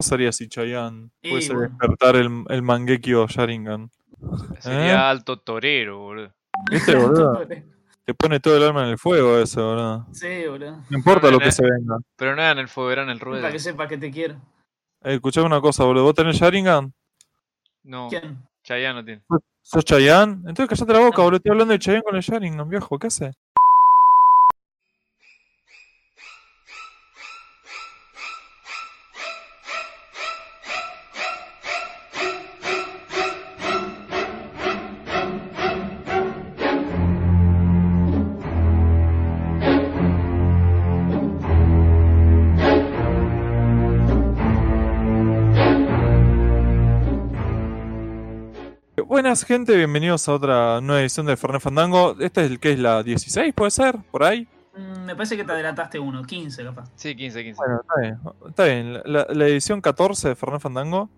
pasaría si Chayanne Y puede bueno. despertar el, el Mangekyo Sharingan? Sería ¿Eh? alto torero, boludo. ¿Viste, boludo? Te pone todo el alma en el fuego eso, boludo. Sí, boludo. No importa No, lo que se venga. Pero no era en el fuego, era en el Para ruedo. que sepa que te quiero. Eh, escuchame una cosa, boludo. ¿Vos tenés Sharingan? No, ¿Quién? Chayanne no tiene. ¿Sos Chayanne? Entonces callate la boca, No. boludo. Estoy hablando de Chayanne con el Sharingan, viejo. ¿Qué hace? Buenas gente, bienvenidos a otra nueva edición de Fernet Fandango. Esta es el que es la 16, puede ser, por ahí. Mm, me parece que te adelantaste uno, 15 capaz. Sí, 15, 15. Bueno, está bien. Está bien. La, la edición 14 de Fernet Fandango.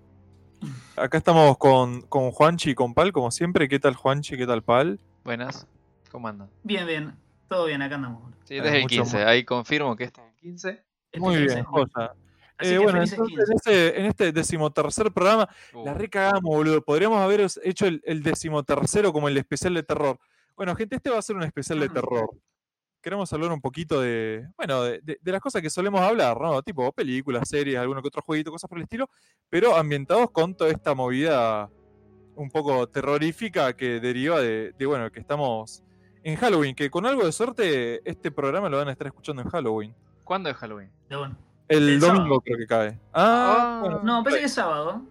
Acá estamos con, con Juanchi y con Pal, como siempre. ¿Qué tal Juanchi? ¿Qué tal Pal? Buenas. ¿Cómo andan? Bien, bien. Todo bien, acá andamos. Sí, este es el mucho 15. más. Ahí confirmo que este es el 15. Este Muy 15. bien, joya. Así Eh, que bueno, entonces en 15. este, en este decimotercer programa la Uh, recagamos, boludo. Podríamos haber hecho el, el decimotercero como el especial de terror. Bueno, gente, este va a ser un especial de terror. Queremos hablar un poquito de, bueno, de, de- de las cosas que solemos hablar, ¿no? Tipo películas, series, alguno que otro jueguito, cosas por el estilo, pero ambientados con toda esta movida un poco terrorífica que deriva de, de, bueno, que estamos en Halloween, que con algo de suerte este programa lo van a estar escuchando en Halloween. ¿Cuándo es Halloween? De bueno. El El domingo sábado. creo que cae. Ah, Ah. bueno. No, parece que es sábado.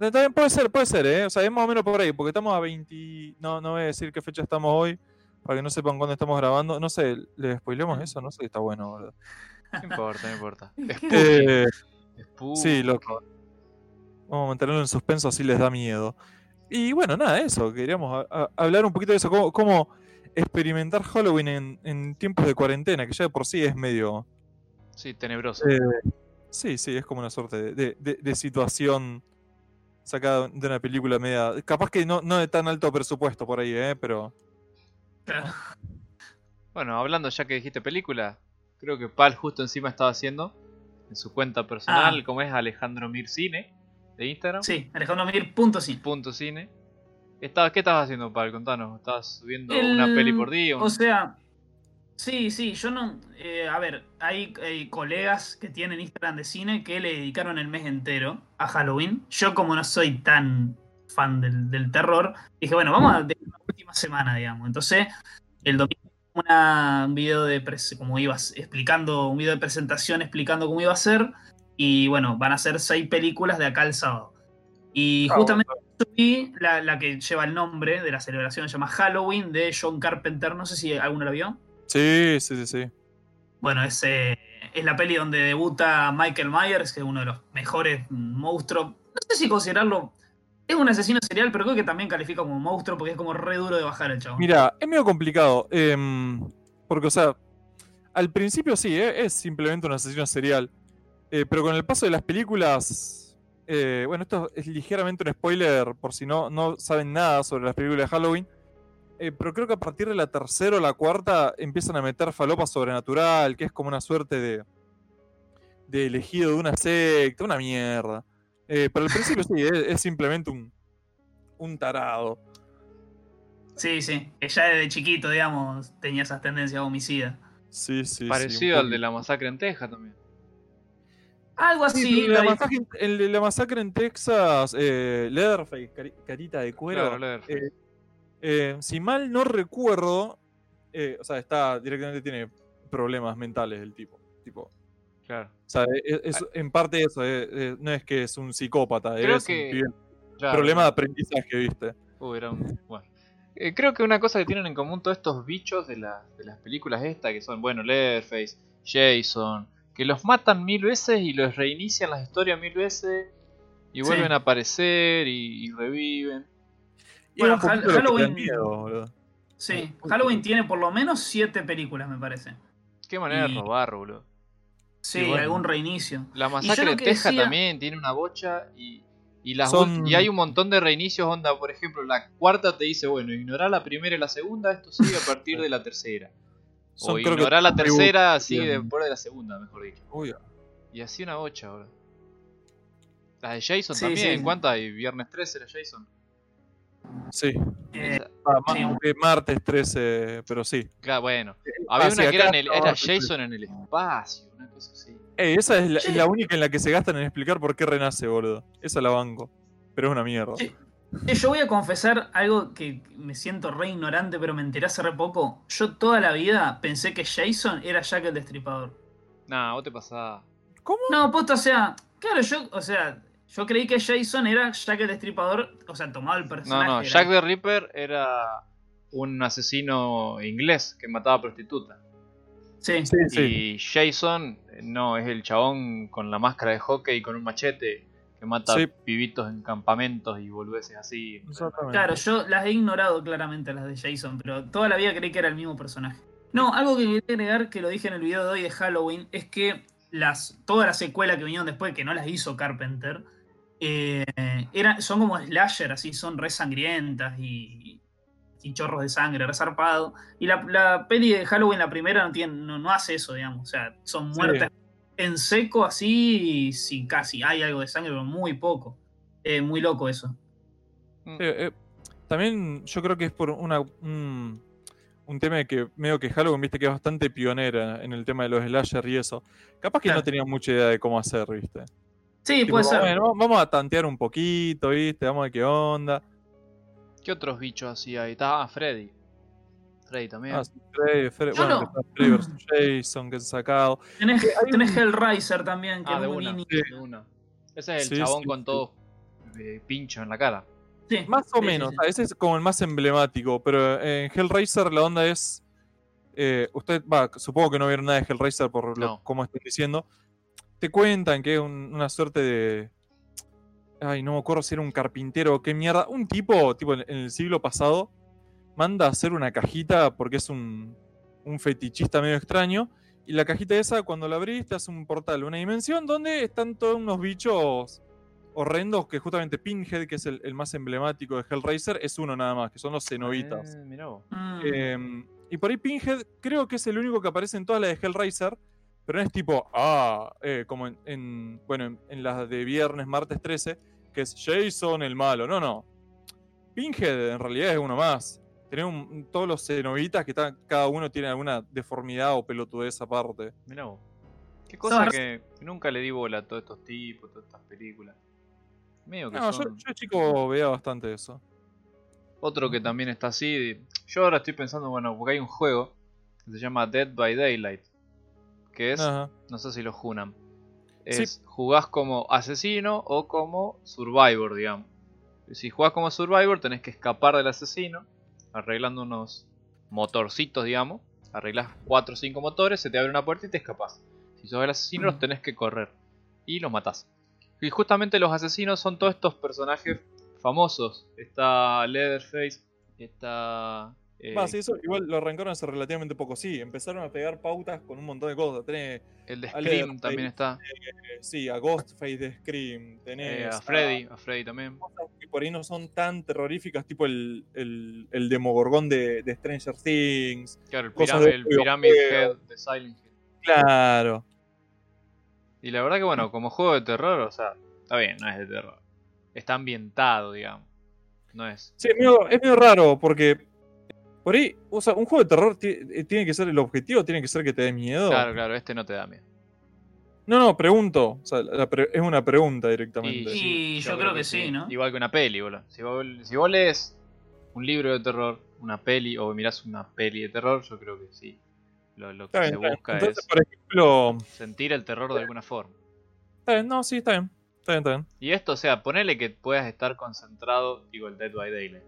No, También puede ser, puede ser, ¿eh? O sea, es más o menos por ahí, porque estamos a 20... No, no voy a decir qué fecha estamos hoy, para que no sepan cuándo estamos grabando. No sé, ¿le spoilemos eso? No sé, está bueno, ¿verdad? No importa, no importa. Eh, sí, loco. Vamos a mantenerlo en suspenso, así les da miedo. Y bueno, nada, eso, queríamos a- a- hablar un poquito de eso, cómo, cómo experimentar Halloween en, en tiempos de cuarentena, que ya de por sí es medio... Sí, tenebroso. eh, sí, sí, es como una suerte de, de- de- de situación sacada de una película media... Capaz que no, no de tan alto presupuesto por ahí, ¿eh? Pero... Bueno, hablando ya que dijiste película, creo que Pal justo encima estaba haciendo en su cuenta personal, Ah. como es Alejandro Mir Cine de Instagram. Sí, Alejandro Mir, punto sí. Punto cine. Estabas- ¿Qué estabas haciendo, Pal? Contanos. ¿Estabas subiendo El- una peli por día? O sea, sí, sí, yo no. eh, a ver, hay, hay colegas que tienen Instagram de cine que le dedicaron el mes entero a Halloween. Yo, como no soy tan fan del, del terror, dije, bueno, vamos a dejar la última semana, digamos. Entonces, el domingo una, un video de como ibas explicando, un video de presentación explicando cómo iba a ser. Y bueno, van a ser seis películas de acá al sábado. Y Ah, justamente subí la, la que lleva el nombre de la celebración, se llama Halloween, de John Carpenter. No sé si alguno la vio. Sí, sí, sí, sí. Bueno, es, eh, es la peli donde debuta Michael Myers, que es uno de los mejores monstruos. No sé si considerarlo. Es un asesino serial, pero creo que también califica como monstruo porque es como re duro de bajar el chavo. Mira, es medio complicado. em, porque, o sea, al principio sí, eh, es simplemente un asesino serial. eh, pero con el paso de las películas. bueno, esto es ligeramente un spoiler por si no, no saben nada sobre las películas de Halloween. Eh, pero creo que a partir de la tercera o la cuarta empiezan a meter falopa sobrenatural, que es como una suerte de. de elegido de una secta, una mierda. Eh, pero al principio sí, es, es simplemente un. un tarado. Sí, sí. Que ya desde chiquito, digamos, tenía esas tendencias homicidas. Sí, sí. sí, Parecido al de la masacre en Texas también. Algo Sí, así. pero la, masacre, en- el de la masacre en Texas, eh, Leatherface, cari- carita de cuero. Claro, Leatherface. eh, eh, si mal no recuerdo, eh, o sea, está directamente tiene problemas mentales el tipo. tipo Claro. o sea, es, es- en parte eso, eh, eh, no es que es un psicópata, Creo es que- un pibe- claro. problema de aprendizaje, ¿viste? Uh, era un- bueno. Eh, creo que una cosa que tienen en común todos estos bichos de, la- de las películas estas, que son, bueno, Leatherface, Jason, que los matan mil veces y los reinician las historias mil veces y Sí. vuelven a aparecer y, y reviven. Y Bueno, Halloween- miedo, boludo. Sí, Halloween tiene por lo menos siete películas, me parece. Qué manera de robar, boludo. Sí, bueno. algún reinicio. La masacre de Texas decía- también tiene una bocha y, y, las Son- y hay un montón de reinicios, onda, por ejemplo, la cuarta te dice, bueno, ignorá la primera y la segunda, esto sigue a partir de la tercera. Son, o ignorá la reboot tercera, sigue bien. después de la segunda, mejor dicho. Uy, Y así una bocha, boludo. Las de Jason Sí, también. sí. ¿Cuántas hay? Viernes 13 era Jason. Sí. Eh, Ah, Sí. eh, martes 13, pero sí. Claro, bueno. Había Ah, sí, una que era, en el-. Jason en el espacio, una cosa así. Ey, esa es la, Sí. la única en la que se gastan en explicar por qué renace, boludo. Esa la banco. Pero es una mierda. Sí. Eh, Yo voy a confesar algo que me siento re ignorante, pero me enteré hace re poco. Yo toda la vida pensé que Jason era Jack el Destripador. Nah, vos te pasás. ¿Cómo? No, posta, o sea, claro, yo, o sea, yo creí que Jason era Jack el Destripador, o sea, tomaba el No, personaje. no, era- Jack the Ripper era un asesino inglés que mataba prostitutas. Sí. Sí, sí. Y Jason, eh, no, es el chabón con la máscara de hockey y con un machete que mata Sí. pibitos en campamentos y boludeces así. Exactamente. Claro, yo las he ignorado claramente las de Jason, pero toda la vida creí que era el mismo personaje. No, algo que quería agregar, que lo dije en el video de hoy de Halloween, es que las, toda la secuela que vinieron después, que no las hizo Carpenter, eh, era- son como slasher, así, son re sangrientas y, y chorros de sangre, resarpado. Y la, la peli de Halloween, la primera, no, tiene, no, no hace eso, digamos. O sea, son Sí. muertes en seco así, y sí, casi. Hay algo de sangre, pero muy poco. Eh, muy loco eso. Mm. Eh, eh, también yo creo que es por una, un, un tema de que medio que Halloween, viste, que es bastante pionera en el tema de los slasher y eso. Capaz que Claro. no tenía mucha idea de cómo hacer, viste. Sí, Tipo, puede ser. bueno, vamos a tantear un poquito, viste, vamos a ver qué onda. ¿Qué otros bichos así hay? Está ah, Freddy. Freddy también. Ah, sí, Freddy, Freddy- Yo bueno, no. que está Freddy vs. Jason, que han sacado. Tenés, hay tenés Hellraiser también, que Ah, es de muy una, mini. de una. Ese es el Sí, chabón sí, con sí. todo eh, pincho en la cara. Sí, Más o sí, menos, sí, ah, ese es como el más emblemático, pero en Hellraiser la onda es... eh, usted, va, supongo que no vieron nada de Hellraiser por lo, No. como están diciendo. Te cuentan que es un- una suerte de... Ay, no me acuerdo si era un carpintero o qué mierda. Un tipo, tipo en, el siglo pasado, manda a hacer una cajita porque es un, un fetichista medio extraño. Y la cajita esa, cuando la abrís, te hace un portal, una dimensión donde están todos unos bichos horrendos que justamente Pinhead, que es el, el más emblemático de Hellraiser, es uno nada más, que son los cenobitas. Eh, mirá vos. Eh, y por ahí Pinhead creo que es el único que aparece en todas las de Hellraiser, pero no es tipo, ah, eh, como en, en- bueno, en, en las de viernes, martes 13, que es Jason el malo. No, no. Pinhead en realidad es uno más. Un- todos los cenobitas que están, cada uno tiene alguna deformidad o pelotudez aparte. Mirá vos. Qué cosa No, que nunca le di bola a todos estos tipos, todas estas películas. Medio que No, yo, son- yo chico veía bastante eso. Otro que también está así. Yo ahora estoy pensando, bueno, porque hay un juego que se llama Dead by Daylight. Que es, Ajá. no sé si lo junan. Sí. Es jugás como asesino o como survivor, digamos. Si jugás como survivor, tenés que escapar del asesino, arreglando unos motorcitos, digamos. Arreglás 4 o 5 motores, se te abre una puerta y te escapás. Si sos el asesino, los tenés que correr. Y los matás. Y justamente los asesinos son todos estos personajes famosos. Está Leatherface, está. Eh, sí, eso igual lo arrancaron hace relativamente poco. Sí, empezaron a pegar pautas con un montón de cosas. Tenés, el de Scream también está. eh, sí, a Ghostface de Scream. Tenés eh, a Freddy, a Freddy también. cosas que por ahí no son tan terroríficas, tipo el, el, el Demogorgón de, de Stranger Things. Claro, el, piram- de el Pyramid. Head de Silent Hill. Claro. Y la verdad que bueno, como juego de terror, o sea, está bien, no es de terror. Está ambientado, digamos. No es. Sí, es medio, es medio raro porque por ahí, o sea, un juego de terror eh, tiene que ser el objetivo, tiene que ser que te dé miedo. Claro, claro, este no te da miedo. No, no, pregunto. O sea, la pre- es una pregunta directamente. Y yo creo que sí, ¿no? Igual que una peli, boludo. Si vos, si vos lees un libro de terror, una peli, o mirás una peli de terror, yo creo que sí. Lo, lo que se busca Entonces, es por ejemplo, sentir el terror de alguna forma. está bien, no, sí, está bien. Está bien, está bien. Y esto, o sea, ponele que puedas estar concentrado, digo, el Dead by Daylight,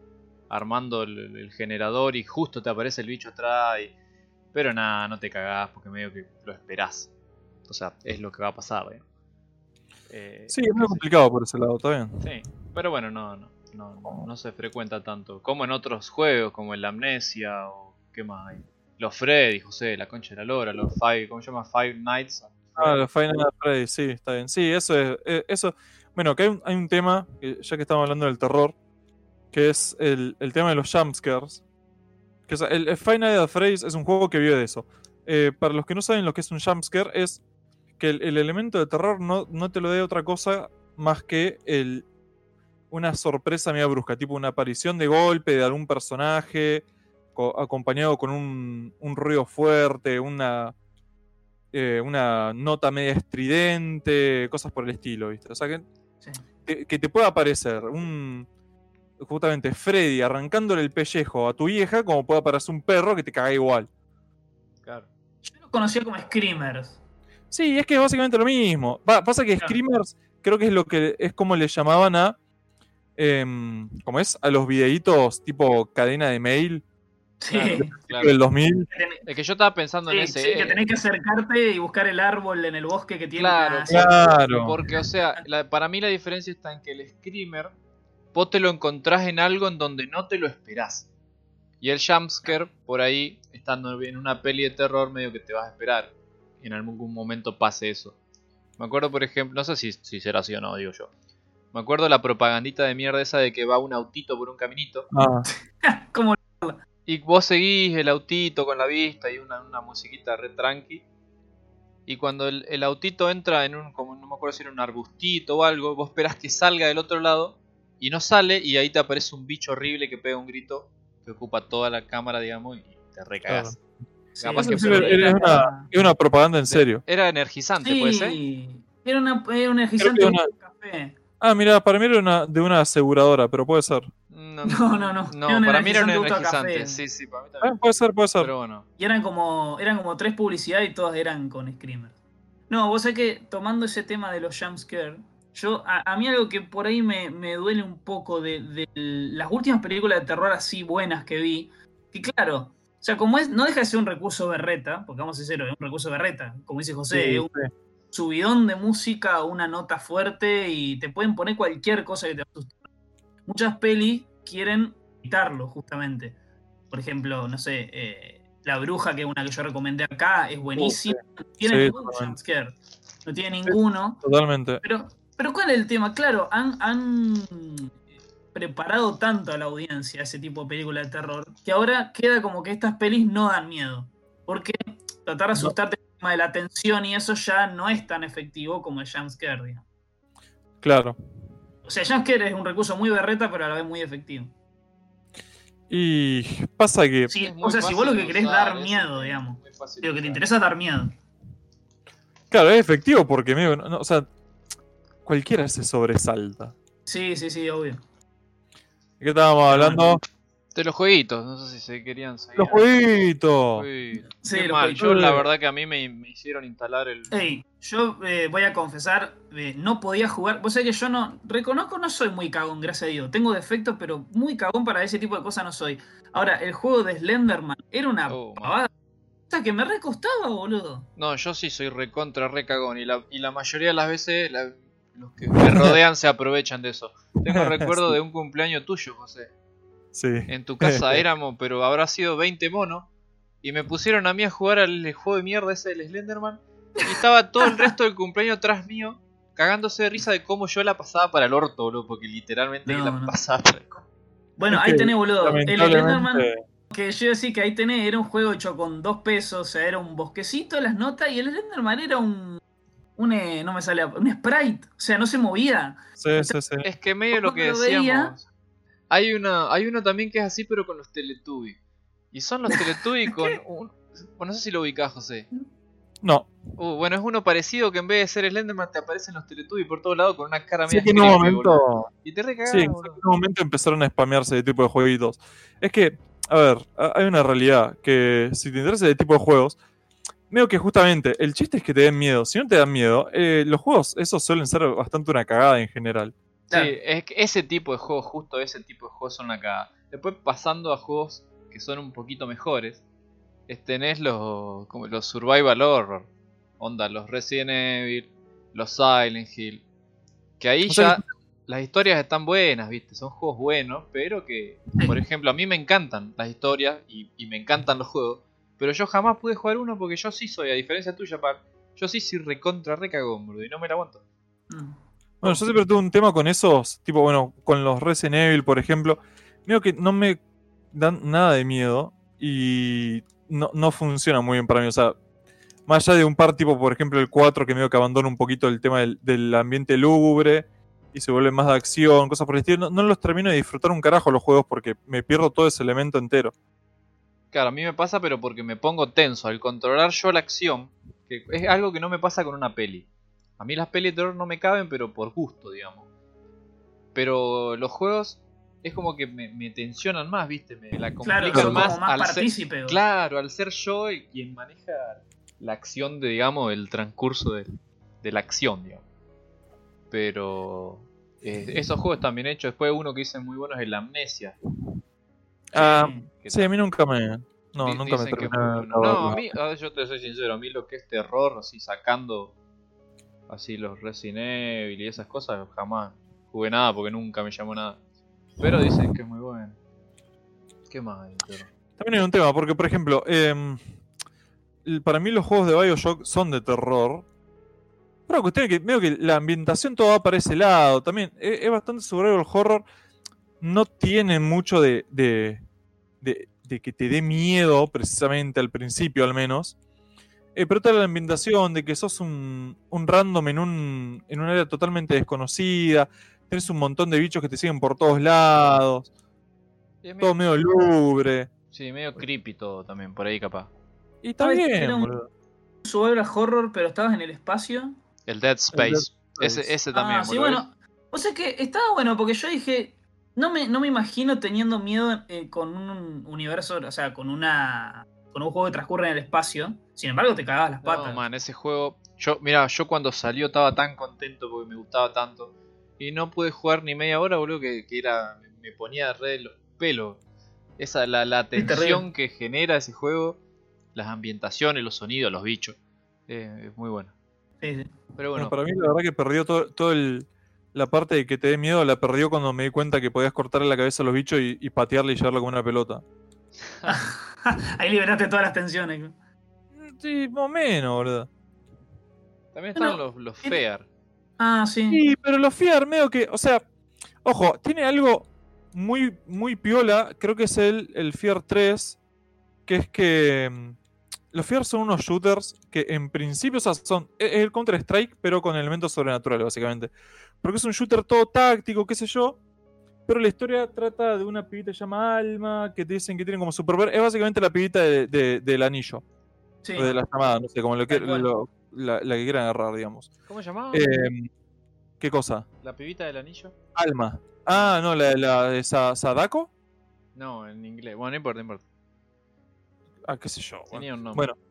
armando el, el generador y justo te aparece el bicho atrás. y- Pero nada, no te cagás porque medio que lo esperás. O sea, es lo que va a pasar, ¿eh? Eh, Sí, es muy complicado por ese lado, está bien. Sí, pero bueno, no, no, no, no, se frecuenta tanto. Como en otros juegos, como el Amnesia o qué más hay. Los Freddy, José, la concha de la lora, los Five, ¿cómo se llama? Five Nights. Ah, los Final Freddy, sí, está bien. Sí, eso es. eh, eso. Bueno, que hay un, hay un tema, ya que estamos hablando del terror, que es el, el tema de los jumpscares. Que es, el, at Freddy's es un juego que vive de eso. Eh, para los que no saben lo que es un jumpscare, es que el, el elemento de terror no, no te lo dé otra cosa más que el, una sorpresa media brusca, tipo una aparición de golpe de algún personaje, co- acompañado con un, un ruido fuerte, una, eh, una nota media estridente, cosas por el estilo, ¿viste? O sea, que, Sí. que, que te pueda aparecer un. Justamente Freddy arrancándole el pellejo a tu vieja, como puede aparecer un perro que te caga igual. Claro. Yo lo conocía como Screamers. Sí, es que es básicamente lo mismo. Pa- pasa que Claro. Screamers creo que es lo que es como le llamaban a. em, ¿Cómo es? A los videitos tipo cadena de mail Sí. Claro. del 2000. Que tenés- Es que yo estaba pensando en ese. sí, que eh, tenés que acercarte y buscar el árbol en el bosque que tiene Claro, una- Claro. Porque, o sea, la- para mí la diferencia está en que el screamer, vos te lo encontrás en algo en donde no te lo esperás. Y el jumpscare, por ahí, estando en una peli de terror, medio que te vas a esperar. Y en algún momento pase eso. Me acuerdo, por ejemplo, no sé si, si será así o no, digo yo. Me acuerdo la propagandita de mierda esa de que va un autito por un caminito. Ah, Como Y vos seguís el autito con la vista y una, una musiquita re tranqui. Y cuando el, el autito entra en un, como no me acuerdo si era un arbustito o algo, vos esperás que salga del otro lado y no sale y ahí te aparece un bicho horrible que pega un grito que ocupa toda la cámara, digamos, y te. Sí, que sí, fue- era- es, una, propaganda en serio. Era energizante, puede ser. Sí, era, una, era un energizante una- un café. Ah, mira, para mí era una, de una aseguradora, pero puede ser. No, No, no, no. Para mí era un energizante de energizante. café. Sí, sí, para mí también. puede ser, puede ser. Pero bueno. Y eran como, eran como tres publicidades y todas eran con Screamer. No, vos sabés que tomando ese tema de los jumpscare, yo, a, a mí algo que por ahí me, me duele un poco de, de las últimas películas de terror así buenas que vi, que claro, o sea, como es, no deja de ser un recurso berreta, porque vamos a ser es un recurso berreta, como dice José, Sí, es un sí. subidón de música, una nota fuerte y te pueden poner cualquier cosa que te asuste. Muchas pelis quieren evitarlo, justamente. Por ejemplo, no sé, eh, La Bruja, que es una que yo recomendé acá, es buenísima. No tiene Sí, ningún jumpscare. No tiene ninguno. Totalmente. Pero, pero ¿cuál es el tema? Claro, han, han preparado tanto a la audiencia ese tipo de película de terror que ahora queda como que estas pelis no dan miedo. Porque tratar de asustarte con el tema de la tensión y eso ya no es tan efectivo como el jumpscare, digamos. Claro. O sea, jumpscare es un recurso muy berreta, pero a la vez muy efectivo. Y pasa que. Sí, o sea, si vos lo que querés usar, dar es miedo, digamos. Lo que te interesa es dar miedo. Claro, es efectivo porque medio, no, o sea, cualquiera se sobresalta. Sí, sí, sí, obvio. ¿De qué estábamos hablando? De los jueguitos, no sé si se querían seguir. Los jueguitos. Uy, Sí, qué los mal. jueguitos. Yo la verdad que a mí me, me hicieron instalar el... Ey, yo eh, voy a confesar, eh, no podía jugar. Vos sabés que yo no. Reconozco, no soy muy cagón, gracias a Dios. Tengo defectos, pero muy cagón para ese tipo de cosas no soy. Ahora, el juego de Slenderman era una Oh, pavada. Sea, que me recostaba, boludo. No, yo sí soy recontra, re cagón. Y la, y la mayoría de las veces la- los que me rodean se aprovechan de eso. Tengo recuerdo Sí. de un cumpleaños tuyo, José. Sí. En tu casa éramos, pero habrá sido 20 monos. Y me pusieron a mí a jugar al juego de mierda ese del Slenderman. Y estaba todo el resto del cumpleaños atrás mío, cagándose de risa de cómo yo la pasaba para el orto, boludo. Porque literalmente No, la no. pasaba para el Bueno, Es ahí tenés, boludo. El Slenderman, que yo decía que ahí tenés, era un juego hecho con dos pesos, o sea, era un bosquecito, las notas, y el Slenderman era un. Un eh, no me sale. Un sprite. O sea, no se movía. Sí, sí, sí. Es que medio lo que lo veía- decíamos. Hay una, hay uno también que es así, pero con los Teletubbies. Y son los Teletubbies con un. Bueno, no sé si lo ubicás, José. No. Uh, bueno, es uno parecido que en vez de ser Slenderman te aparecen los Teletubbies por todos lados con una cara Sí media que en un creepy, boludo. momento. Y te recagás, Sí, en un momento empezaron a spamearse de tipo de jueguitos. Es que, a ver, hay una realidad que si te interesa ese tipo de juegos, veo que justamente el chiste es que te den miedo. Si no te dan miedo, eh, los juegos, esos suelen ser bastante una cagada en general. Sí, es que ese tipo de juegos, justo ese tipo de juegos son una cagada. Después pasando a juegos que son un poquito mejores, es- tenés los, como los Survival Horror. Onda, los Resident Evil, los Silent Hill. Que ahí O sea, ya las historias están buenas, viste, son juegos buenos, pero que, por ejemplo, a mí me encantan las historias y, y me encantan los juegos. Pero yo jamás pude jugar uno porque yo sí soy, a diferencia tuya, Pal, yo sí soy recontra recagón, boludo, y no me la aguanto. Mm. Bueno, yo siempre tuve un tema con esos, tipo, bueno, con los Resident Evil, por ejemplo. Veo que no me dan nada de miedo y no, no funciona muy bien para mí. O sea, más allá de un par, tipo, por ejemplo, el 4, que medio que abandona un poquito el tema del, del ambiente lúgubre y se vuelven más de acción, cosas por el estilo. No, no los termino de disfrutar un carajo los juegos porque me pierdo todo ese elemento entero. Claro, a mí me pasa, pero porque me pongo tenso al controlar yo la acción, que es algo que no me pasa con una peli. A mí las pelis de terror no me caben, pero por gusto, digamos. Pero los juegos es como que me, me tensionan más, ¿viste? Me la Claro, complican son más, como más al ser. Claro, al ser yo el quien maneja la acción de, digamos, el transcurso de, de la acción, digamos. Pero eh, esos juegos están bien hechos. Después uno que dice muy bueno es el Amnesia. Ah, sí, a mí nunca me. No, nunca me terminó. No, a mí, a ver, yo te soy sincero, a mí lo que es terror, así sacando así los Resident Evil y esas cosas, jamás jugué nada porque nunca me llamó nada. Pero dicen que es muy bueno. ¿Qué más hay? También hay un tema, porque por ejemplo, em, l- para mí los juegos de Bioshock son de terror. Pero la cuestión es que veo que la ambientación todo va para ese lado. También es, es bastante survival horror. No tiene mucho de, de, de- de que te dé miedo, precisamente al principio al menos. Eh, pero toda la ambientación de que sos un, un random en un, en un área totalmente desconocida. Tenés un montón de bichos que te siguen por todos lados. Es Todo medio, medio lubre. sí, medio creepy todo también, por ahí capaz. Y está bien, Era un-. Survival horror, pero estabas en el espacio. El Dead Space. Dead Ese, Space. ese también, ah, sí, bueno. O sea que estaba bueno porque yo dije, no me, no me imagino teniendo miedo eh, con un universo, o sea, con una con un juego que transcurre en el espacio. Sin embargo, te cagabas las patas. No, man, ese juego. Yo, mira, yo cuando salió estaba tan contento porque me gustaba tanto. Y no pude jugar ni media hora, boludo, que, que era. Me ponía re de los pelos. Esa, la, la tensión que genera ese juego, las ambientaciones, los sonidos, los bichos. eh, es muy bueno. Sí, sí. Pero Bueno, bueno, para mí la verdad que perdió todo, todo el, la parte de que te dé miedo, la perdió cuando me di cuenta que podías cortarle la cabeza a los bichos y, y patearle y llevarlo como una pelota. Ahí liberaste todas las tensiones. Sí, más o menos, boludo. también están bueno, los, los Fear. Ah, sí. Sí, pero los Fear medio que, o sea, ojo, tiene algo muy, muy piola, creo que es el, el Fear 3, que es que mm, los Fear son unos shooters que en principio o sea, son, es es el Counter-Strike, pero con elementos sobrenaturales, básicamente. Porque es un shooter todo táctico, qué sé yo, pero la historia trata de una pibita que se llama Alma, que te dicen que tiene como superpoder, es básicamente la pibita de- de- del anillo, sí. o de la llamada, no sé, como lo que, lo- la, la que quieran agarrar, digamos. ¿Cómo se llamaba? Em, ¿Qué cosa? ¿La pibita del anillo? Alma. Ah, no, la, la de Sa- Sadako. No, en inglés. Bueno, no importa, no importa. Ah, qué sé yo. Bueno. Tenía un nombre. Bueno.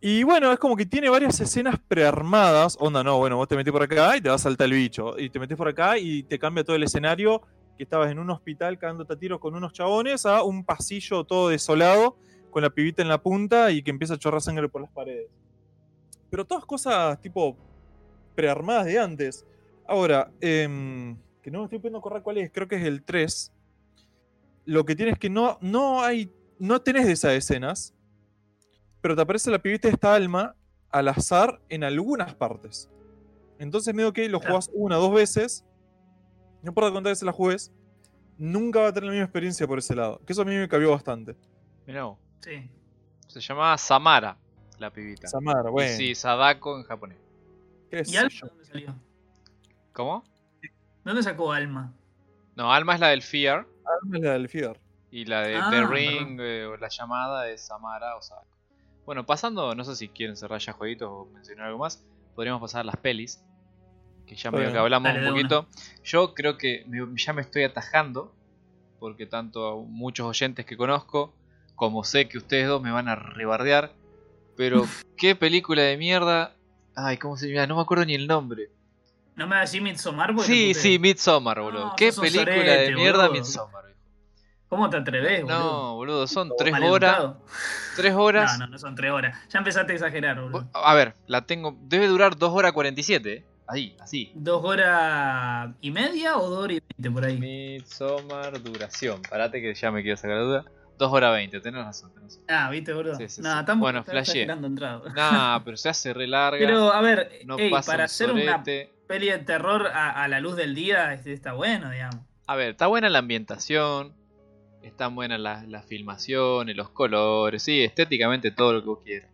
Y bueno, es como que tiene varias escenas prearmadas. Onda, no, bueno, vos te metés por acá y te va a saltar el bicho. Y te metés por acá y te cambia todo el escenario. Que estabas en un hospital cagándote a tiros con unos chabones a un pasillo todo desolado con la pibita en la punta y que empieza a chorrar sangre por las paredes. Pero todas cosas tipo prearmadas de antes. Ahora, em, que no me estoy pudiendo acordar cuál es, creo que es el 3. Lo que tiene es que no, no hay. No tenés de esas escenas. Pero te aparece la pibita de esta alma al azar en algunas partes. Entonces, medio que lo jugás una o dos veces. No importa cuántas veces la juegues. Nunca va a tener la misma experiencia por ese lado. Que eso a mí me cambió bastante. Mirá vos. Sí. Se llamaba Samara, la pibita. Samara, Y bueno. sí, Sadako en japonés. qué ¿Y Alma yo. dónde salió? ¿Cómo? ¿Dónde sacó Alma? No, Alma es la del Fear. Alma es la del Fear. Y la de Ah, The perdón. Ring eh, o la llamada es Samara o Sadako. Bueno, pasando, no sé si quieren cerrar ya jueguitos o mencionar algo más. Podríamos pasar a las pelis. Que ya medio que hablamos un poquito. Yo creo que me- ya me estoy atajando. Porque tanto a muchos oyentes que conozco. Como sé que ustedes dos me van a rebardear. Pero qué película de mierda. Ay, ¿cómo se llama? No me acuerdo ni el nombre. ¿No me decir Midsommar? Sí, sí, Midsommar, boludo. No, qué película sorete, de mierda boludo. Midsommar. ¿Cómo te atreves, boludo? No, boludo, son tres horas. Tres horas. No, no, no son tres horas. Ya empezaste a exagerar, boludo. A ver, la tengo. Debe durar 2 horas 47. ¿eh? Ahí, así. ¿Dos horas y media o dos horas y veinte por ahí? Midsommar duración. Parate que ya me quiero sacar la duda. 2 horas 20, tenés razón. Tenés razón. Ah, ¿viste, boludo? Sí, sí, Nada, sí. tampoco Bueno, entrada. Nah, pero se hace re larga. Pero, a ver, no ey, pasa para un hacer una peli de terror a, a la luz del día este, está bueno, digamos. A ver, está buena la ambientación. Están buenas las las filmaciones, los colores. Sí, estéticamente todo lo que vos quieras.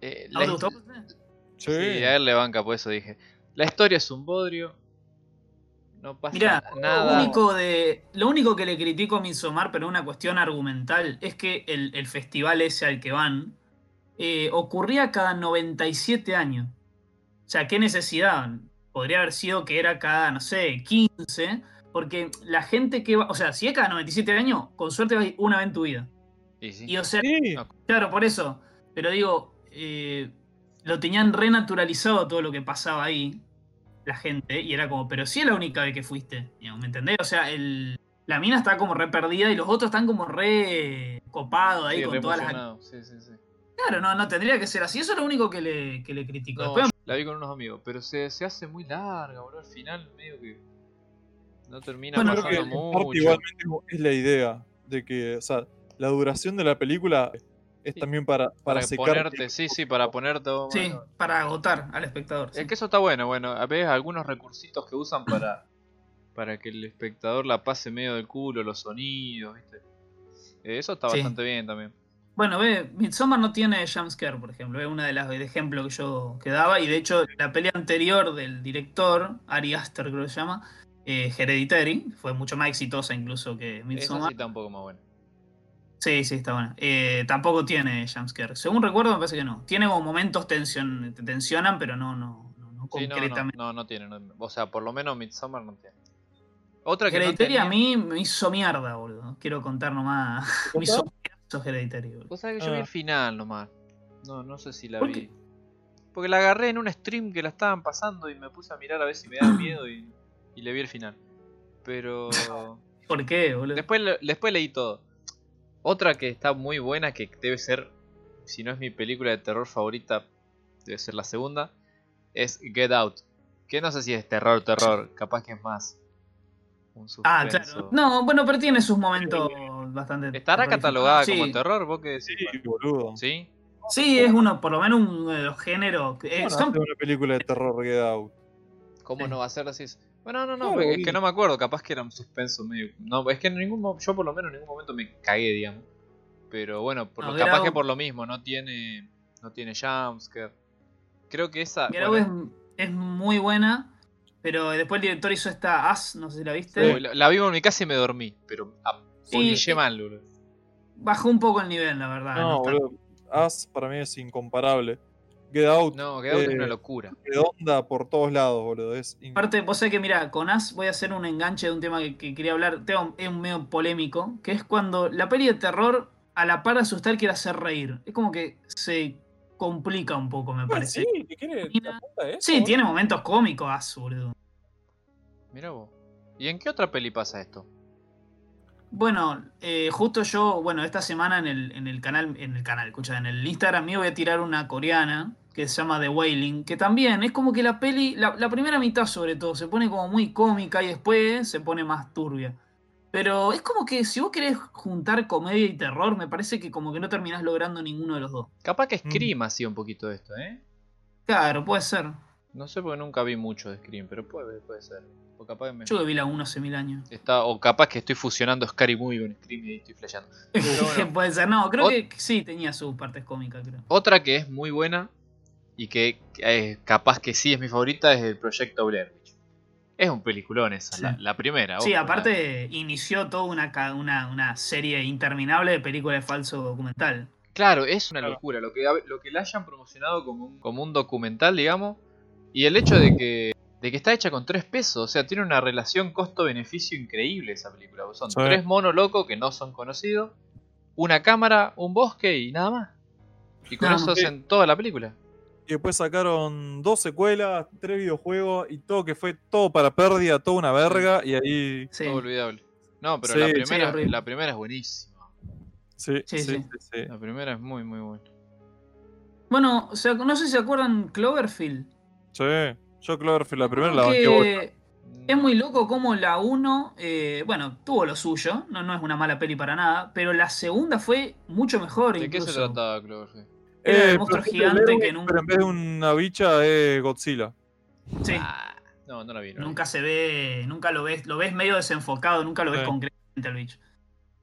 Eh, ¿A la vos te hist- gustó? Sí. Sí, a él le banca, por eso dije. La historia es un bodrio. No pasa Mirá, Lo nada. único, de, lo único que le critico a Midsommar, pero una cuestión argumental, es que el, el festival ese al que van eh, ocurría cada 97 años. O sea, ¿qué necesidad? Podría haber sido que era cada, no sé, 15, porque la gente que va, o sea, si es cada 97 años, con suerte vas una vez en tu vida. Y sí. Y o sea, Sí, claro, por eso. Pero digo, eh, lo tenían renaturalizado todo lo que pasaba ahí, la gente, y era como, pero sí es la única vez que fuiste, ¿me entendés? O sea, el, la mina está como re perdida y los otros están como re copados ahí Sí, con re todas las... sí, sí, sí. Claro, no, no tendría que ser así. Eso es lo único que le, que le critico. No, Después, yo la vi con unos amigos, pero se, se hace muy larga, boludo. Al final, medio que. No termina Bueno, creo que pasando parte mucho. igualmente es la idea de que, o sea, la duración de la película es Sí. también para, para, para secarte. ponerte, sí, sí, para ponerte. sí, bueno, para agotar al espectador. sí. Es que eso está bueno, bueno, a veces algunos recursitos que usan para, para que el espectador la pase medio del culo, los sonidos, ¿viste? Eh, Eso está Sí. bastante bien también. Bueno, ve, Midsommar no tiene jumpscare, por ejemplo. Es una de las de ejemplo que yo que daba. Y de hecho, la pelea anterior del director, Ari Aster creo que se llama, eh, Hereditary, fue mucho más exitosa incluso que Eso Midsommar. sí está un poco más bueno. Sí, sí, está buena. Eh, tampoco tiene jumpscare. Según recuerdo, me parece que no. Tiene como momentos tensión, te tensionan, pero no, no, no, no Sí, concretamente. no, no tiene. no- o sea, por lo menos Midsommar no tiene. Otra que no Hereditary a mí me hizo mierda, boludo. Quiero contar nomás. me hizo mierda Hereditary, boludo. Vos sabés que yo vi el final nomás. No, no sé si la ¿Por vi. qué? Porque la agarré en un stream que la estaban pasando y me puse a mirar a ver si me daba miedo y, y le vi el final. Pero ¿Por qué, boludo? después, le- después leí todo. Otra que está muy buena, que debe ser, si no es mi película de terror favorita, debe ser la segunda, es Get Out. Que no sé si es terror, terror, capaz que es más. Un Ah, claro. No, bueno, pero tiene sus momentos bastante. ¿Estará catalogada Sí. como terror? ¿Vos qué decís? Sí, boludo. ¿Sí? Sí, es uno, por lo menos uno de los géneros. eh, ¿Cómo no son- hace una película de terror Get Out? ¿Cómo Sí. no va a ser así? Bueno, no, no, Claro, es que no me acuerdo, capaz que era un suspenso medio. No, es que en ningún yo por lo menos en ningún momento me cagué, digamos. Pero bueno, por No, lo, Get capaz que por lo mismo, no tiene. No tiene jumpscare. Creo que esa. Bueno, es, es muy buena, pero después el director hizo esta As, no sé si la viste. la, la vimos en mi casa y me dormí, pero a Sí, polillé y- mal, boludo. Bajó un poco el nivel, la verdad. No, está- boludo. As para mí es incomparable. Get Out No, Get Out es una eh, locura. redonda por todos lados, boludo. Es Aparte, vos sabés que, mira, con As voy a hacer un enganche de un tema que, que quería hablar. Tema, es un medio polémico, que es cuando la peli de terror, a la par de asustar, quiere hacer reír. Es como que se complica un poco, me Ah, parece. sí, ¿qué quiere? Mira. ¿Apunta a eso? Sí, tiene momentos cómicos, As, boludo. Mira vos. ¿Y en qué otra peli pasa esto? Bueno, eh, justo yo, bueno, esta semana en el, en el canal, en el canal, escucha, en el Instagram mío voy a tirar una coreana que se llama The Wailing, que también es como que la peli, la, la primera mitad sobre todo, se pone como muy cómica y después se pone más turbia. Pero es como que si vos querés juntar comedia y terror, me parece que como que no terminás logrando ninguno de los dos. Capaz que Mm. Scream hacía un poquito de esto, ¿eh? Claro, puede ser. No sé porque nunca vi mucho de Scream, pero puede, puede ser. O capaz que me- Yo que vi la 1 hace mil años. Está, o capaz que estoy fusionando Scary Movie con Scream y ahí estoy flasheando. bueno. puede ser, no, creo Ot- que sí tenía sus partes cómicas, creo. Otra que es muy buena y que eh, capaz que sí es mi favorita es el Proyecto Blair Witch. Es un peliculón esa, Sí. la, la primera. Sí, ojo, aparte inició toda una, una, una serie interminable de películas de falso documental. la- claro, es una locura. Lo que, lo que la hayan promocionado como un, como un documental, digamos. Y el hecho de que, de que está hecha con tres pesos. O sea, tiene una relación costo-beneficio increíble esa película. Son Sí. tres monos locos que no son conocidos. Una cámara, un bosque y nada más. Y con eso hacen toda la película. Y después sacaron dos secuelas, tres videojuegos y todo que fue todo para pérdida, toda una verga. Y ahí. Sí. Todo olvidable. No, pero Sí, la primera, la primera es buenísima. Sí, Sí, sí, sí. sí, sí. La primera es muy, muy buena. Bueno, o sea, no sé si se acuerdan Cloverfield. Sí, yo Cloverfield la primera Como la banqué. Es muy loco como la 1, eh, bueno, tuvo lo suyo, no, no es una mala peli para nada, pero la segunda fue mucho mejor ¿De qué se trataba Cloverfield? Era el Eh, monstruo gigante que nunca- Pero en vez de una bicha es Godzilla. Sí, Ah, no, no la vi. no la vi. nunca se ve, nunca lo ves, lo ves medio desenfocado, nunca lo ves Sí. concretamente al bicho.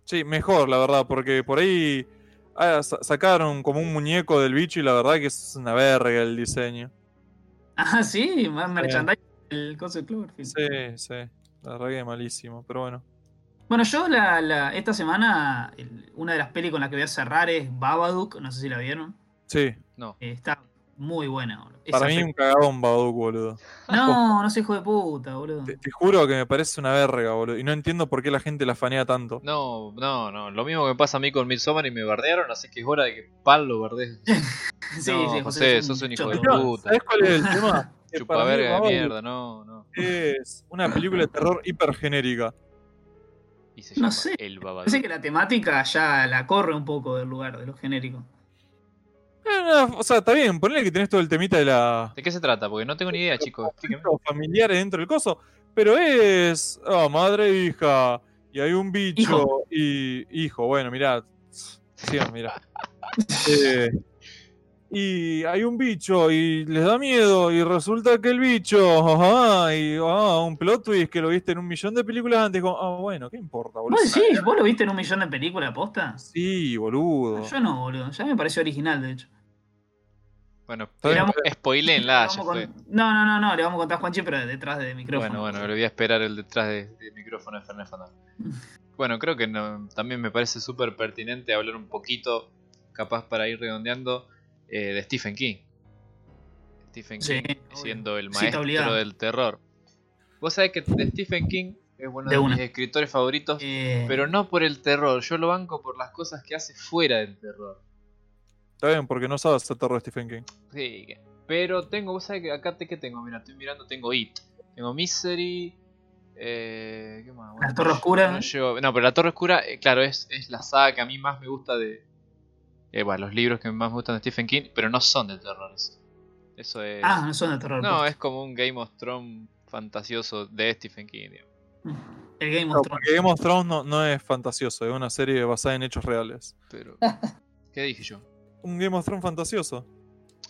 Sí, mejor, la verdad, porque por ahí ah, sa- sacaron como un muñeco del bicho y la verdad que es una verga el diseño. Ah, sí, más merchandising el coso de Cloverfield. Sí, sí. La verdad que malísimo, pero bueno. Bueno, yo la, la- esta semana, el- una de las pelis con las que voy a cerrar es Babadook, no sé si la vieron. Sí, No. Está muy buena, boludo. para Esa mí pe- un cagadón boludo. No, no soy hijo de puta, boludo. Te, te juro que me parece una verga, boludo. Y no entiendo por qué la gente la fanea tanto. No, no, no. Lo mismo que me pasa a mí con Midsommar y me bardearon, así que es hora de que Pal lo bardee. Sí, No, sí, José, es sos un hijo de puta. ¿Sabes cuál es el tema? Que Chupa para mí verga de mierda, no, no. Es una película de terror hiper genérica. Y se No llama sé. El Babadook. Parece que la temática ya la corre un poco del lugar de lo genérico. Eh, o sea, está bien, ponele que tenés todo el temita de la ¿De qué se trata? Porque no tengo ni idea, chicos. Familiares dentro del coso, pero es ah, madre e hija, y hay un bicho Hijo. y hijo, bueno, mirá, sí, mirá. Eh, y hay un bicho y les da miedo y resulta que el bicho, ajá, y ah, un plot twist que lo viste en un millón de películas antes, como, ah, bueno, ¿qué importa, boludo? ¿Vos decís? ¿Vos lo viste en un millón de películas posta? Sí, boludo. Yo no, boludo. Ya me pareció original, de hecho. Bueno, spoilenla, Le ya fue. con- No, no, no, no, le vamos a contar a Juanchi, pero detrás de micrófono. Bueno, bueno, le voy a esperar el detrás de, de micrófono de Fernet Fandom. Bueno, creo que no- también me parece súper pertinente hablar un poquito, capaz para ir redondeando, eh, de Stephen King. Stephen Sí, King obvio. siendo el maestro del terror. Vos sabés que de Stephen King es uno de, De mis escritores favoritos, Eh, pero no por el terror, yo lo banco por las cosas que hace fuera del terror. Está bien, porque no sabes hacer terror de Stephen King. Sí, que- pero tengo, vos sabés que acá te, ¿qué tengo? Mira, estoy mirando, tengo It, tengo Misery, eh, ¿qué más? La Torre Oscura. No, no, pero la Torre Oscura, eh, claro, es, es la saga que a mí más me gusta de... eh, bueno, los libros que más me gustan de Stephen King, pero no son de terror. Eso, es... Ah, no son de terror. no, es como un Game of Thrones fantasioso de Stephen King. digamos. El Game No, of Thrones. porque Game of Thrones no, no es fantasioso, es una serie basada en hechos reales. Pero... ¿Qué dije yo? Un Game of Thrones fantasioso.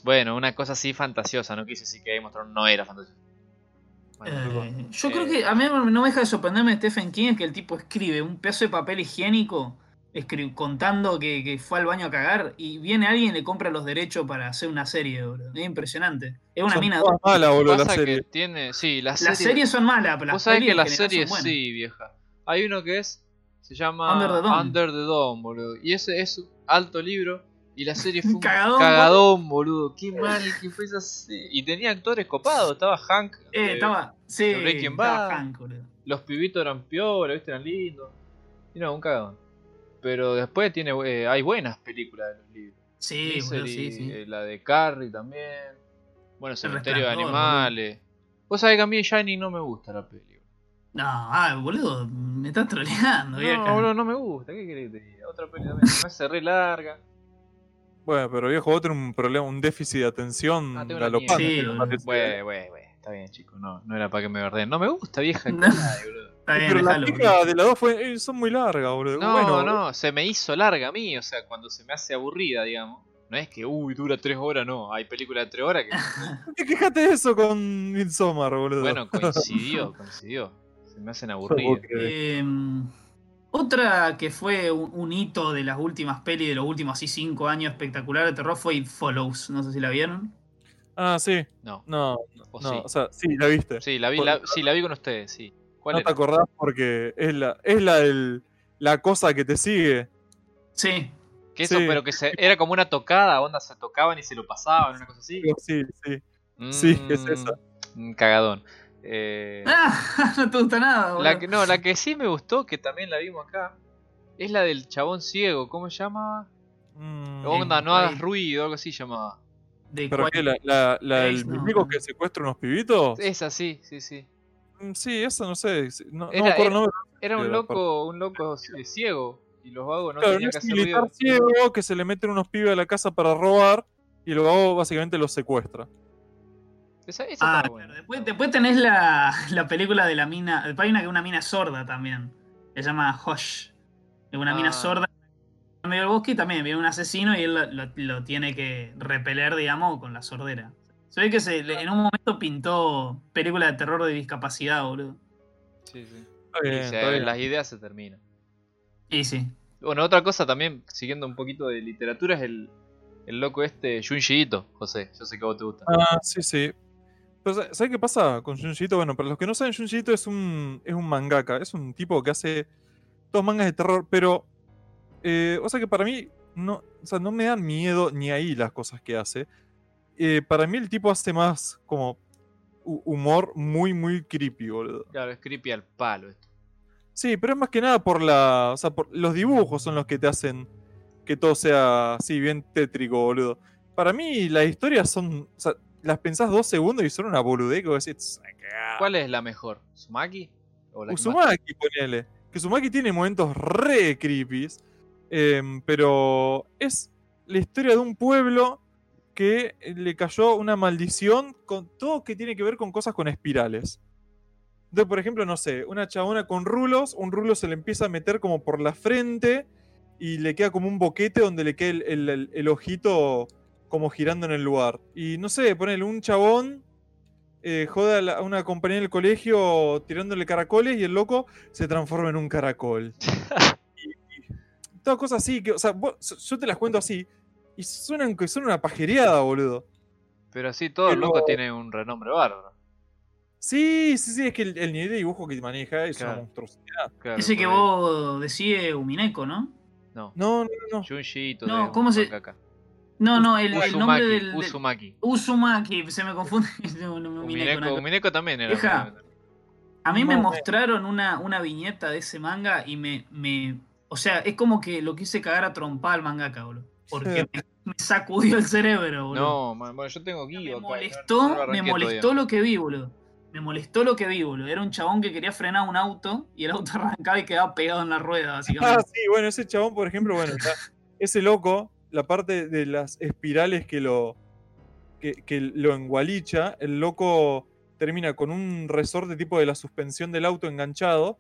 Bueno, una cosa así fantasiosa, no quise decir que Game of Thrones no era fantasioso. Bueno, Eh, yo Eh. creo que a mí no me deja de sorprenderme de Stephen King es que el tipo escribe un pedazo de papel higiénico contando que, que fue al baño a cagar y viene alguien y le compra los derechos para hacer una serie, bro. Es impresionante. Es una Son mina. todas malas, boludo, la serie. tiene... Sí, la Las serie... series son malas, pero las pelis que las series buenas. sí, vieja. Hay uno que es. Se llama Under the Dome. Under the Dome, boludo. Y ese es un alto libro. Y la serie fue un Cagadón, cagadón, boludo. Qué mal que fue esa serie. Y tenía actores copados. Estaba Hank. Eh, eh, estaba. Sí, de estaba Bad. Hank, boludo. Los pibitos eran piola, viste, eran lindos. Y no, un cagadón. Pero después tiene eh, hay buenas películas de los libros. Sí, sí, sí. eh, la de Carrie también. Bueno, Cementerio de Animales. Vos sabés que a mí Shining no me gusta la película. No, ah, boludo, me estás troleando, vieja. No, boludo, no me gusta. ¿Qué querés que te diga? Otra peli también. Me hace re larga. Bueno, pero viejo, vos tenés un problema, un déficit de atención Ah, galopante. Sí. Güey, güey, güey. Está bien, chicos. No, no era para que me verdeen. No me gusta, vieja. No. Ay, boludo. Está bien, Pero chicas boludo. de las dos fue- eh, son muy largas, boludo. No, bueno, no, se me hizo larga a mí. O sea, cuando se me hace aburrida, digamos. No es que, uy, dura tres horas, no. Hay películas de tres horas que. ¿Qué quejate de eso con Midsommar, boludo? bueno, coincidió, coincidió. Se me hacen aburridas. Eh, otra que fue un, un hito de las últimas pelis de los últimos así cinco años espectacular de terror fue It Follows. No sé si la vieron. Ah, sí. No. No, ¿O no, sí? o sea, sí, la viste. Sí, la vi, la, sí, la vi con ustedes, sí. ¿Cuál no era? te acordás porque es la, es la del, la cosa que te sigue. Sí. Que eso, Sí. pero que se, era como una tocada, onda, se tocaban y se lo pasaban, una cosa así. Sí, sí. Sí, es Mm, esa. Cagadón. Eh, Ah, no te gusta nada, boludo. la que, no, la que sí me gustó, que también la vimos acá, es la del chabón ciego. ¿Cómo se llama? Mm, Onda, no hagas ruido, algo así llamaba. De ¿Pero qué? ¿La, la, la no. que secuestra unos pibitos? Esa sí, sí, sí. Mm, Sí, eso no sé. No, no Era- me acuerdo el era- un loco, un loco eh, ciego. Y los vagos no Claro, tenían no que hacer militar ruido. ciego que se le meten unos pibes a la casa para robar y luego básicamente los secuestra. Esa, esa Ah, claro. Después, después tenés la, la película de la mina. Hay una que es una mina sorda también. Se llama Hush. Es una mina Ah. sorda en medio del bosque y también viene un asesino y él lo, lo- lo tiene que repeler, digamos, con la sordera. Se ve que se, en un momento pintó película de terror de discapacidad, boludo. Sí, sí. Bien, se- está bien. las ideas se terminan. Y sí. Bueno, otra cosa también, siguiendo un poquito de literatura, es el, el loco este Junji Ito, José. Yo sé que a vos te gusta. Ah, sí, sí. Pero, ¿sabes ¿sabes qué pasa con Junji Ito? Bueno, para los que no saben, Junji Ito es un, es un mangaka. Es un tipo que hace todos mangas de terror, pero. eh, o sea que para mí. No, o sea, no me dan miedo ni ahí las cosas que hace. Eh, para mí el tipo hace más como hu- humor muy, muy creepy, boludo. Claro, es creepy al palo esto. Sí, pero es más que nada por la. O sea, por los dibujos son los que te hacen que todo sea así, bien tétrico, boludo. Para mí, las historias son. O sea, las pensás dos segundos y son una boludez que vos decís. "Ah, cagada". ¿Cuál es la mejor? ¿Sumaki? ¿O la más- ponele. Que Uzumaki tiene momentos re creepy. pero es la historia de un pueblo que le cayó una maldición con todo que tiene que ver con cosas con espirales. Entonces, por ejemplo, no sé, una chabona con rulos, un rulo se le empieza a meter como por la frente y le queda como un boquete donde le queda el, el- el- el ojito como girando en el lugar. Y no sé, ponele un chabón, eh, jode a, la- a una compañía del colegio tirándole caracoles y el loco se transforma en un caracol. y, y todas cosas así, que, o sea, vos- yo te las cuento así y suenan que son una pajereada, boludo. Pero así todo el Pero- loco tiene un renombre bárbaro. Sí, sí, sí, es que el, el nivel de dibujo que maneja es Claro. una monstruosidad. Claro, Ese que vos decís Umineko, ¿no? No, No, no, no. Junji No, ¿cómo se- mangaka. No, no, el, nombre del. Uzumaki. Uzumaki, se me confunde. No, no, Umineko, Umineko. Umineko también era. Vieja. A mí me No, me- mostraron una, una viñeta de ese manga y me, me. O sea, es como que lo quise cagar a trompar al mangaka, boludo. Porque me, me sacudió el cerebro, boludo. No, man, bueno, yo tengo me guío acá. molestó, no- no lo me molestó todavía. lo que vi, boludo. Me molestó lo que vi, boludo. Era un chabón que quería frenar un auto y el auto arrancaba y quedaba pegado en la rueda, Ah, básicamente. sí, bueno, ese chabón, por ejemplo, bueno, ese loco, la parte de las espirales que lo, que, que lo engualicha, el loco termina con un resorte tipo de la suspensión del auto enganchado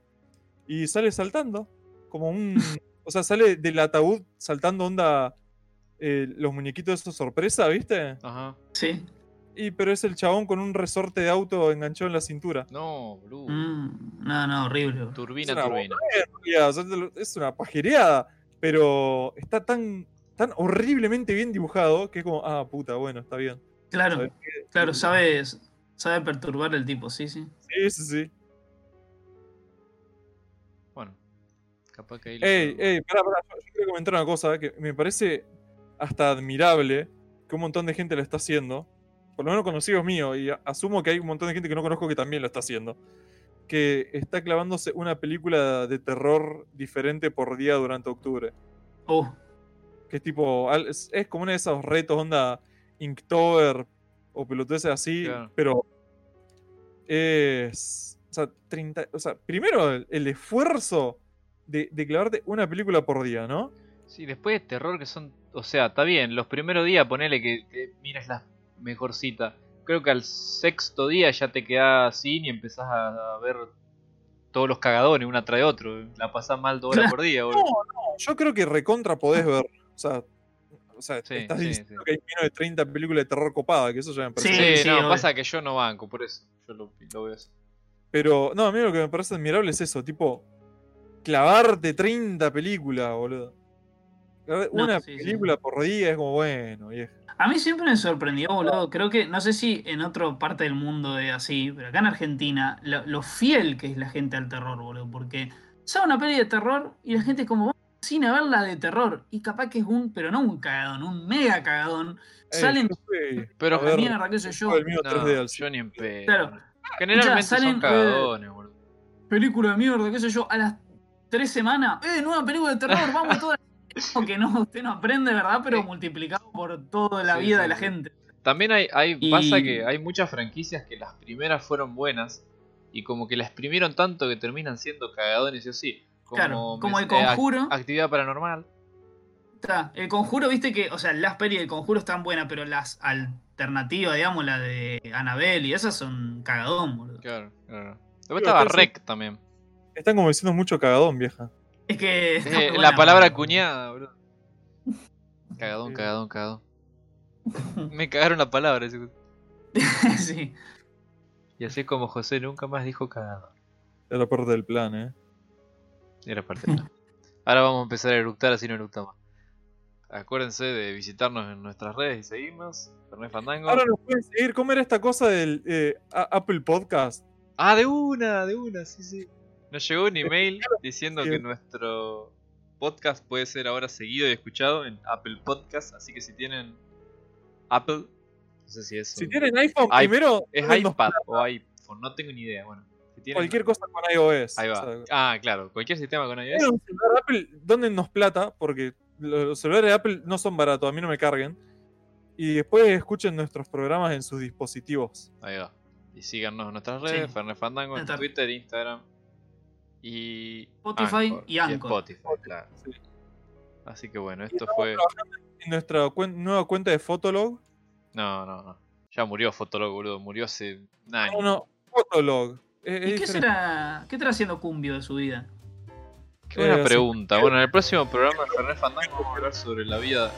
y sale saltando, como un... o sea, sale del ataúd saltando onda eh, los muñequitos de esos sorpresa, ¿viste? Ajá. Sí. Y pero es el chabón con un resorte de auto enganchado en la cintura. No, boludo. Mm, no, no, horrible. Turbina, Es una turbina. O sea, es una pajereada, pero está tan, tan horriblemente bien dibujado que es como, ah, puta, bueno, está bien. Claro, claro, sabes, sabe perturbar el tipo, sí, sí. Sí, sí, sí. Bueno, capaz que ahí. Ey, ey, pará, pará, yo quiero comentar una cosa que me parece hasta admirable que un montón de gente lo está haciendo. Por lo menos conocidos míos, y asumo que hay un montón de gente que no conozco que también lo está haciendo. Que está clavándose una película de terror diferente por día durante octubre. Oh, Que es tipo, es, es como uno de esos retos, onda Inktober o pelotudeces así, Claro. pero es. O sea, 30, o sea, primero el, el esfuerzo de, de clavarte una película por día, ¿no? Sí, después de terror que son. O sea, está bien, los primeros días ponele que, que miras la mejorcita. Creo que al sexto día ya te quedás sin y empezás a, a ver todos los cagadones una tras otro. La pasás mal dos horas por día, boludo. Yo creo que recontra podés ver. O sea, o sea Sí, estás sí, diciendo sí. que hay menos de 30 películas de terror copadas, que eso ya me parece. Sí, Sí, sí, no, obvio. pasa que yo no banco, por eso. Yo lo, lo veo así. Pero, no, a mí lo que me parece admirable es eso, tipo, clavarte 30 películas, boludo. No, Una sí. película por día es como bueno. A mí siempre me sorprendió, boludo. Creo que, no sé si en otra parte del mundo es así, pero acá en Argentina, lo, lo fiel que es la gente al terror, boludo. Porque sale una peli de terror y la gente es como, vamos cine a verla de terror. Y capaz que es un, pero no un cagadón, un mega cagadón. Ey, Salen Pero a ver mierda, qué sé yo. el mío No, 3D al yo ni en pedo. Claro. Generalmente salen, son cagadones, boludo. película de mierda, qué sé yo, a las tres semanas, ¡eh, nueva película de terror! Vamos todas. Como que no, usted no aprende, ¿verdad? Pero Sí. multiplicado por toda la Sí, vida sí, de la gente. También hay, hay Y- pasa que hay muchas franquicias que las primeras fueron buenas y como que la exprimieron tanto que terminan siendo cagadones y así. Como, Claro, como el conjuro. actividad paranormal. Está, el conjuro, viste que, o sea, las pelis del conjuro están buenas, pero las alternativas, digamos, la de Anabel y esas son cagadón, boludo. Claro, claro. Después estaba Rec también. Están como diciendo mucho cagadón, vieja. Es que. está Eh, muy la buena, palabra cuñada, boludo. Cagadón, cagadón, cagadón. Me cagaron la palabra. ese- sí. Y así es como José nunca más dijo cagado. Era parte del plan, ¿eh? Era parte del plan. Ahora vamos a empezar a eructar así no eructamos. Acuérdense de visitarnos en nuestras redes y seguirnos. Fernet Fandango. Ahora nos pueden seguir. ¿Cómo era esta cosa del eh, Apple Podcast? Ah, de una, de una, sí, sí. Nos llegó un email diciendo que nuestro podcast puede ser ahora seguido y escuchado en Apple Podcast. Así que si tienen Apple, no sé si es. Si un- tienen iPhone, i- primero. Es iPad o iPhone, no tengo ni idea. Bueno, si tienen- Cualquier cosa con iOS. Ahí o va. sea, Ah, claro, cualquier sistema con iOS. Un celular de Apple, dónennos plata, porque los celulares de Apple no son baratos, a mí no me carguen. Y después escuchen nuestros programas en sus dispositivos. Ahí va. Y síganos en nuestras redes, Sí. Fernet Fandango, en. Twitter, Instagram y Spotify y Anchor. Spotify, claro. Sí. Así que bueno, esto fue. En nuestra cuen- nueva cuenta de Fotolog. No, no, no. Ya murió Fotolog, boludo. Murió hace un año. No, no, Fotolog. Es- es ¿Y qué será? ¿Qué estará haciendo Cumbio de su vida? Qué buena Eh, sí. pregunta. Bueno, en el próximo programa de Fernet Fandango vamos a hablar sobre la vida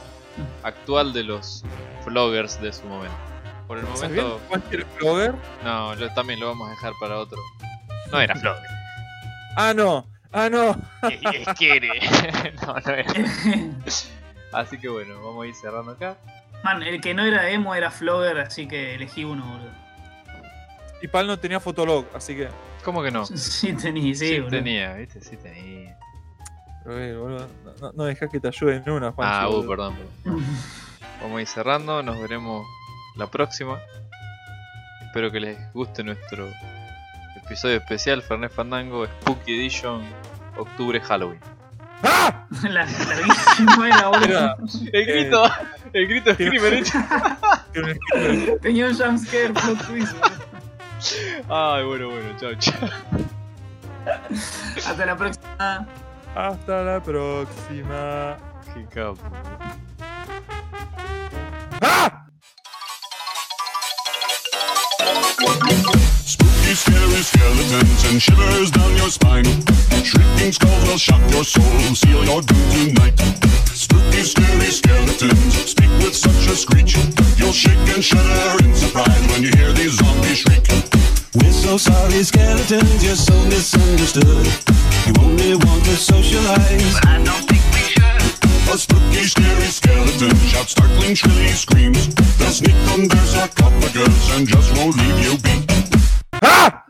actual de los vloggers de su momento. Por el momento, Cualquier blogger. no, lo- también lo vamos a dejar para otro. No era vlogger. Ah, no. Ah, no. Es quiere. no, no era. Así que bueno, vamos a ir cerrando acá. Man, el que no era emo era Flogger, así que elegí uno, boludo. Y Pal no tenía Fotolog, así que. ¿Cómo que no? Sí, tenía, sí, Sí, boludo. tenía, viste, sí tenía. Pero, eh, boludo, no, no, dejas que te ayude en una, Juanchi, Ah, uh, perdón, perdón. Vamos a ir cerrando, nos veremos la próxima. Espero que les guste nuestro episodio especial Fernet Fandango Spooky Edition Octubre Halloween. ¡Ah! La, boludo. Era- El grito, el grito de Screamer, estilo- Tenía un jumpscare, plot twist. Ay, bueno, bueno, chao, chao. Hasta la próxima. Hasta la próxima. Qué capo. ¡Ah! Spooky, scary skeletons and shivers down your spine. Shrieking skulls will shock your soul, seal your doom tonight. Spooky, scary skeletons speak with such a screech. You'll shake and shudder in surprise when you hear these zombies shriek. We're so sorry, skeletons, you're so misunderstood. You only want to socialize. But I don't think we should. A spooky, scary skeleton shouts startling, shrilly screams. They'll sneak under sarcophagus and just won't leave you be. Ha!